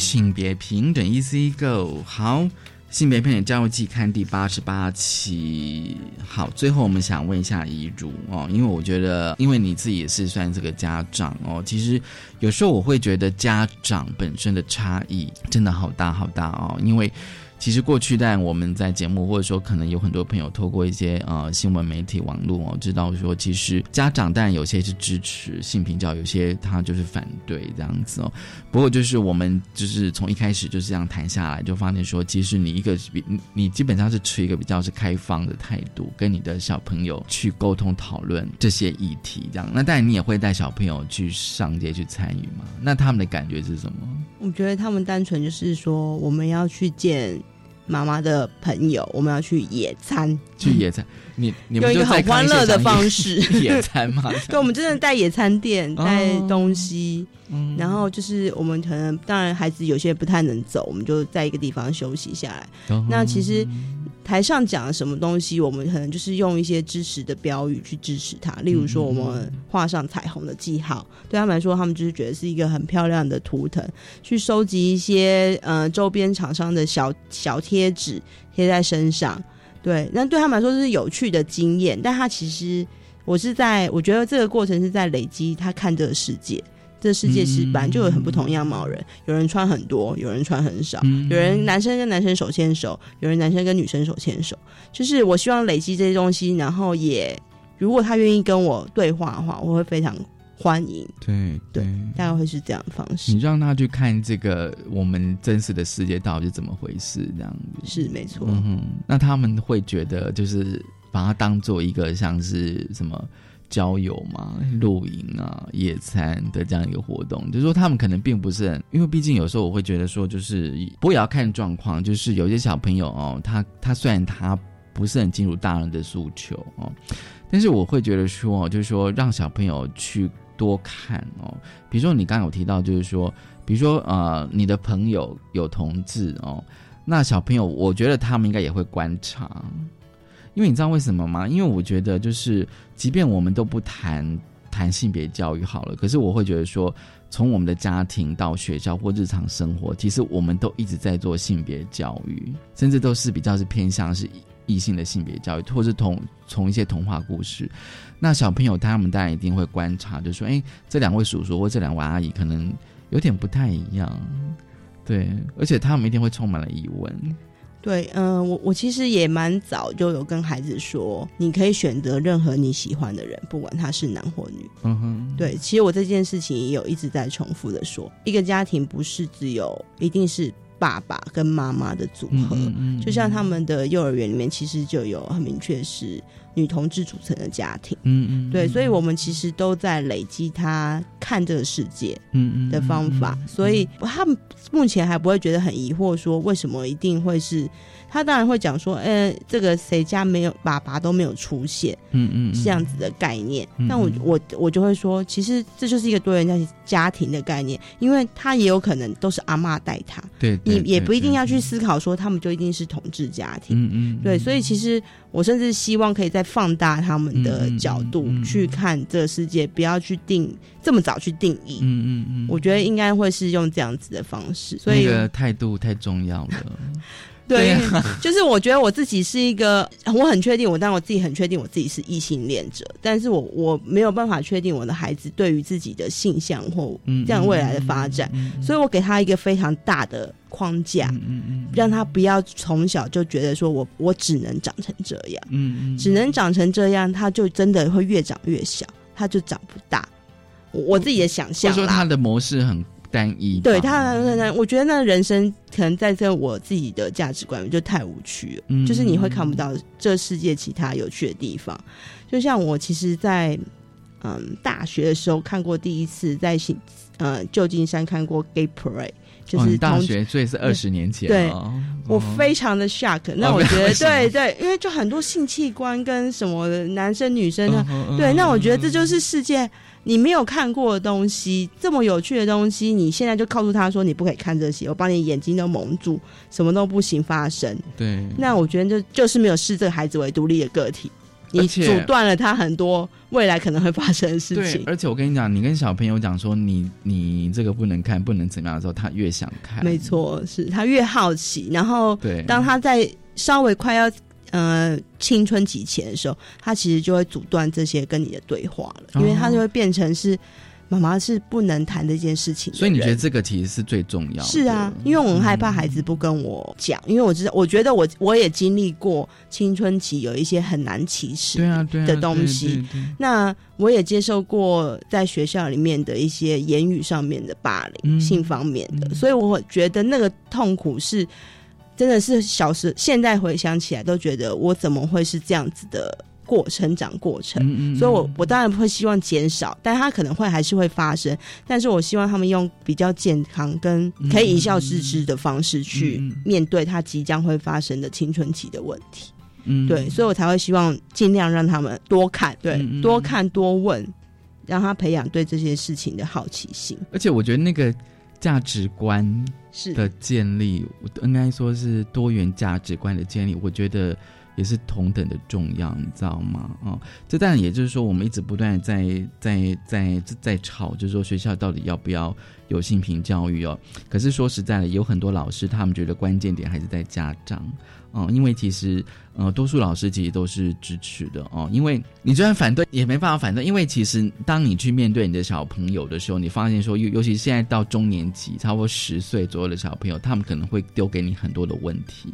性别平等，Easy Go 好，性别平等教育季看第八十八期好，最后我们想问一下遗嘱哦，因为我觉得，因为你自己也是算这个家长哦，其实有时候我会觉得家长本身的差异真的好大好大哦，因为。其实过去，但我们在节目，或者说可能有很多朋友透过一些呃新闻媒体、网络哦，知道说，其实家长当然有些是支持性平教，有些他就是反对这样子哦。不过就是我们就是从一开始就是这样谈下来，就发现说，其实你一个比你基本上是持一个比较是开放的态度，跟你的小朋友去沟通讨论这些议题，这样。那当然你也会带小朋友去上街去参与嘛？那他们的感觉是什么？我觉得他们单纯就是说，我们要去见。妈妈的朋友，我们要去野餐，去野餐，你你们用一个很欢乐的方式。<laughs> 野餐嘛？<laughs> 对，我们真的带野餐垫，带东西，然后就是我们可能当然孩子有些不太能走，我们就在一个地方休息下来。那其实台上讲什么东西，我们可能就是用一些支持的标语去支持他，例如说我们画上彩虹的记号，对他们来说，他们就是觉得是一个很漂亮的图腾，去收集一些呃周边厂商的小小贴纸贴在身上，对，那对他们来说是有趣的经验，但他其实我是在我觉得这个过程是在累积他看这个世界。这世界是本来就有很不同样貌人，有人穿很多，有人穿很少，有人男生跟男生手牵手，有人男生跟女生手牵手。就是我希望累积这些东西，然后也如果他愿意跟我对话的话，我会非常欢迎。对对，大概会是这样的方式。你让他去看这个我们真实的世界到底是怎么回事，这样子是没错。嗯，那他们会觉得就是把它当做一个像是什么？郊游嘛，露营啊，野餐的这样一个活动，就是说他们可能并不是很，因为毕竟有时候我会觉得说，就是不过也要看状况，就是有些小朋友哦，他他虽然他不是很清楚大人的诉求哦，但是我会觉得说，就是说让小朋友去多看哦，比如说你刚刚有提到，就是说，比如说呃，你的朋友有同志哦，那小朋友我觉得他们应该也会观察。因为你知道为什么吗？因为我觉得就是，即便我们都不谈谈性别教育好了，可是我会觉得说，从我们的家庭到学校或日常生活，其实我们都一直在做性别教育，甚至都是比较是偏向是异性的性别教育，或是同从一些童话故事。那小朋友他们当然一定会观察，就说：“哎，这两位叔叔或这两位阿姨可能有点不太一样。”对，而且他们一定会充满了疑问。对，嗯，我我其实也蛮早就有跟孩子说，你可以选择任何你喜欢的人，不管他是男或女。嗯哼，对，其实我这件事情也有一直在重复的说，一个家庭不是只有一定是爸爸跟妈妈的组合，就像他们的幼儿园里面其实就有很明确是。女同志组成的家庭，嗯嗯，对，所以我们其实都在累积他看这个世界，嗯嗯的方法，所以他们目前还不会觉得很疑惑，说为什么一定会是。他当然会讲说，呃，这个谁家没有爸爸都没有出现，嗯嗯，这样子的概念。但我我我就会说，其实这就是一个多元家家庭的概念，因为他也有可能都是阿妈带他，对，你也不一定要去思考说他们就一定是同志家庭，嗯嗯，对，所以其实我甚至希望可以再放大他们的角度去看这个世界，不要去定这么早去定义，嗯嗯嗯，我觉得应该会是用这样子的方式，所以态度太重要了。<laughs> 对，就是我觉得我自己是一个，我很确定我，但我自己很确定我自己是异性恋者，但是我我没有办法确定我的孩子对于自己的性向或这样未来的发展，所以我给他一个非常大的框架，让他不要从小就觉得说我我只能长成这样，嗯，只能长成这样，他就真的会越长越小，他就长不大。我自己的想象，说他的模式很。单一对他，我觉得那人生可能在这我自己的价值观就太无趣了，就是你会看不到这世界其他有趣的地方。就像我其实，在嗯大学的时候看过第一次在新呃旧金山看过 Gay Parade，就是大学，所以是二十年前。对，我非常的 shock。那我觉得对对，因为就很多性器官跟什么男生女生的，对，那我觉得这就是世界。你没有看过的东西，这么有趣的东西，你现在就告诉他说你不可以看这些，我把你眼睛都蒙住，什么都不行发生。对，那我觉得就就是没有视这个孩子为独立的个体，你阻断了他很多未来可能会发生的事情。而且我跟你讲，你跟小朋友讲说你你这个不能看，不能怎么样的时候，他越想看。没错，是他越好奇，然后对，当他在稍微快要。呃，青春期前的时候，他其实就会阻断这些跟你的对话了，因为他就会变成是妈妈是不能谈这件事情。所以你觉得这个其实是最重要的？是啊，因为我很害怕孩子不跟我讲，因为我知道，我觉得我我也经历过青春期有一些很难启齿的东西。那我也接受过在学校里面的一些言语上面的霸凌、性方面的，所以我觉得那个痛苦是。真的是小时，现在回想起来都觉得我怎么会是这样子的过成长过程，嗯嗯所以我我当然会希望减少，但它可能会还是会发生，但是我希望他们用比较健康跟可以一笑置之的方式去面对他即将会发生的青春期的问题。嗯对，所以我才会希望尽量让他们多看，对，多看多问，让他培养对这些事情的好奇心。而且我觉得那个价值观是的建立，应该说是多元价值观的建立，我觉得也是同等的重要，你知道吗？哦，这当然也就是说，我们一直不断地在在在在吵，就是说学校到底要不要有性平教育哦？可是说实在的，有很多老师他们觉得关键点还是在家长。哦，因为其实呃，多数老师其实都是支持的哦，因为你就算反对也没办法反对，因为其实当你去面对你的小朋友的时候，你发现说，尤尤其现在到中年级，差不多十岁左右的小朋友，他们可能会丢给你很多的问题。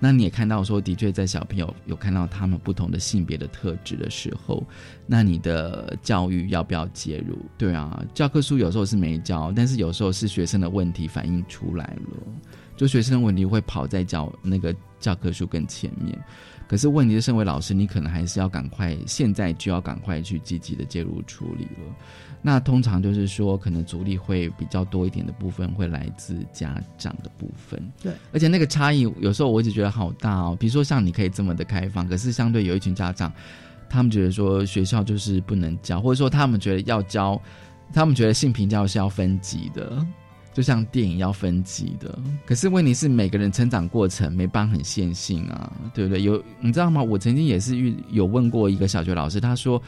那你也看到说，的确在小朋友有看到他们不同的性别的特质的时候，那你的教育要不要介入？对啊，教科书有时候是没教，但是有时候是学生的问题反映出来了。就学生的问题会跑在教那个教科书更前面，可是问题是，身为老师，你可能还是要赶快，现在就要赶快去积极的介入处理了。那通常就是说，可能阻力会比较多一点的部分，会来自家长的部分。对，而且那个差异有时候我一直觉得好大哦。比如说像你可以这么的开放，可是相对有一群家长，他们觉得说学校就是不能教，或者说他们觉得要教，他们觉得性平教是要分级的。就像电影要分级的，可是问题是每个人成长过程没办法很线性啊，对不对？有你知道吗？我曾经也是遇有问过一个小学老师，他说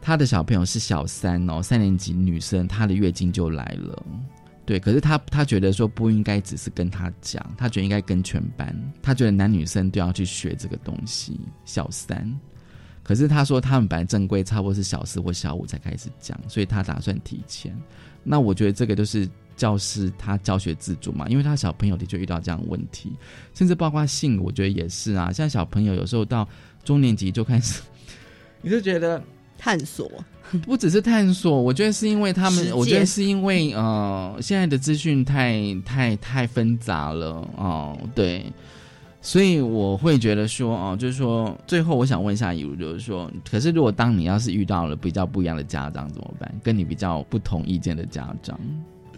他的小朋友是小三哦，三年级女生，她的月经就来了，对，可是他他觉得说不应该只是跟他讲，他觉得应该跟全班，他觉得男女生都要去学这个东西。小三，可是他说他们本来正规差不多是小四或小五才开始讲，所以他打算提前。那我觉得这个就是。教师他教学自主嘛，因为他小朋友的确遇到这样的问题，甚至包括性，我觉得也是啊。像小朋友有时候到中年级就开始，<laughs> 你就觉得探索，不只是探索，我觉得是因为他们，我觉得是因为呃，现在的资讯太太太纷杂了哦、对，所以我会觉得说哦，就是说，最后我想问一下，如就是说，可是如果当你要是遇到了比较不一样的家长怎么办？跟你比较不同意见的家长？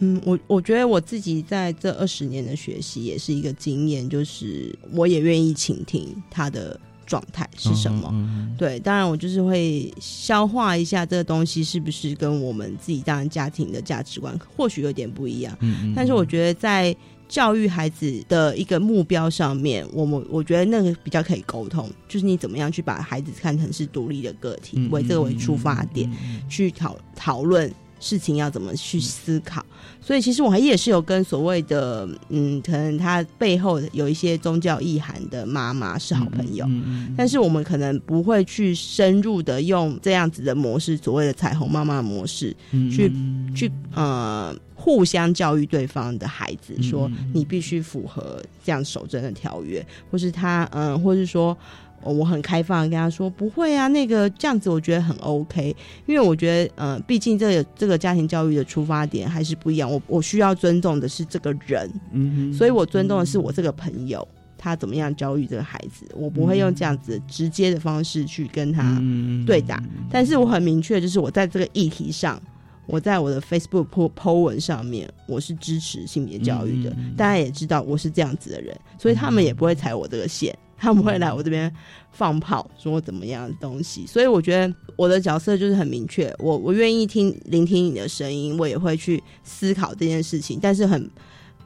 嗯，我我觉得我自己在这二十年的学习也是一个经验，就是我也愿意倾听他的状态是什么。嗯对，当然我就是会消化一下这个东西是不是跟我们自己当然家庭的价值观或许有点不一样。嗯嗯但是我觉得在教育孩子的一个目标上面，我们我觉得那个比较可以沟通，就是你怎么样去把孩子看成是独立的个体，嗯为这个为出发点，去讨讨论事情要怎么去思考。所以其实我还也是有跟所谓的嗯，可能他背后有一些宗教意涵的妈妈是好朋友，但是我们可能不会去深入的用这样子的模式，所谓的彩虹妈妈模式，嗯去去呃互相教育对方的孩子，说嗯你必须符合这样守贞的条约，或是他嗯、呃或是说。哦我很开放跟他说不会啊，那个这样子我觉得很 OK，因为我觉得呃，毕竟这个这个家庭教育的出发点还是不一样，我我需要尊重的是这个人，嗯所以我尊重的是我这个朋友。他怎么样教育这个孩子？我不会用这样子直接的方式去跟他对打，但是我很明确，就是我在这个议题上，我在我的 Facebook po po 文上面，我是支持性别教育的。大家也知道我是这样子的人，所以他们也不会踩我这个线，他们会来我这边放炮，说怎么样的东西。所以我觉得我的角色就是很明确，我我愿意听聆听你的声音，我也会去思考这件事情，但是很。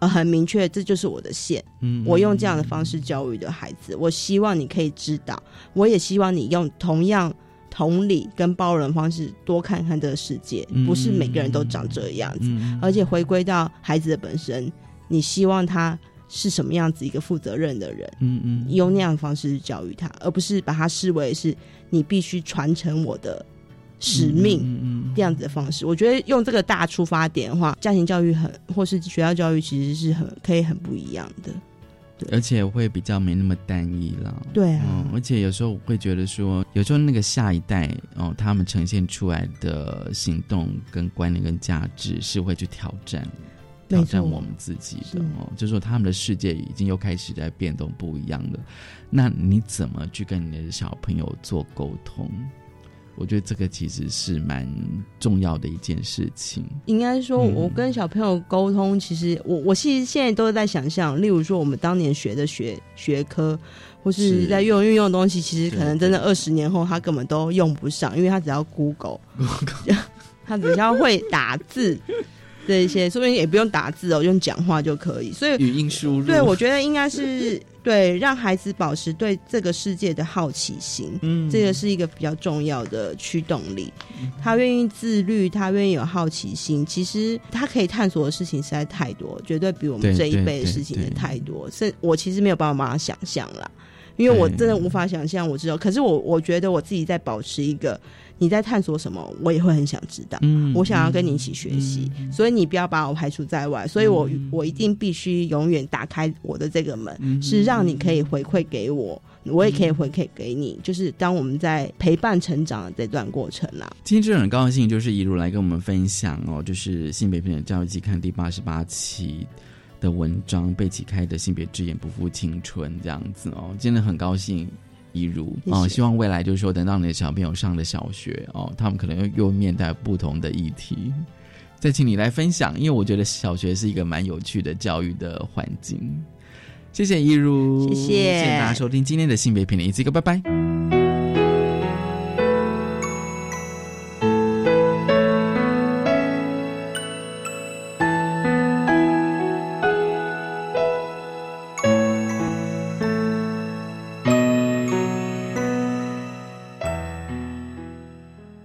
呃，很明确，这就是我的线。嗯我用这样的方式教育的孩子，我希望你可以知道，我也希望你用同样同理跟包容方式多看看这个世界，嗯不是每个人都长这样子。嗯而且回归到孩子的本身，你希望他是什么样子一个负责任的人，嗯嗯用那样的方式去教育他，而不是把他视为是你必须传承我的使命。嗯嗯这样子的方式，我觉得用这个大出发点的话，家庭教育很或是学校教育其实是很可以很不一样的。而且会比较没那么单一了。对啊嗯，而且有时候我会觉得说，有时候那个下一代哦，他们呈现出来的行动跟观念跟价值是会去挑战。挑战我们自己的哦。就是说，他们的世界已经又开始在变动，不一样了。那你怎么去跟你的小朋友做沟通？我觉得这个其实是蛮重要的一件事情。应该说，我跟小朋友沟通，其实我我其实现在都在想象，例如说我们当年学的学学科，或是在用运用的东西，其实可能真的二十年后他根本都用不上，因为他只要 Google，<laughs> 他只要会打字。这一些，说不定也不用打字哦，用讲话就可以。所以语音输入，对我觉得应该是对让孩子保持对这个世界的好奇心，嗯，这个是一个比较重要的驱动力。他愿意自律，他愿意有好奇心，其实他可以探索的事情实在太多，绝对比我们这一辈的事情也太多。是我其实没有办法把它想象啦，因为我真的无法想象。我知道，可是我我觉得我自己在保持一个。你在探索什么？我也会很想知道。嗯，我想要跟你一起学习，所以你不要把我排除在外。所以我我一定必须永远打开我的这个门，是让你可以回馈给我，我也可以回馈给你。就是当我们在陪伴成长的这段过程啦。今天真的很高兴，就是一路来跟我们分享哦，就是性别平等教育季刊第八十八期的文章《被启开的性别之眼不负青春》这样子哦，真的很高兴。一如哦，希望未来就是说，等到你的小朋友上了小学哦，他们可能又又面对不同的议题，再请你来分享，因为我觉得小学是一个蛮有趣的教育的环境。谢谢一如，谢谢，谢谢大家收听今天的性别评论，一次一个拜拜。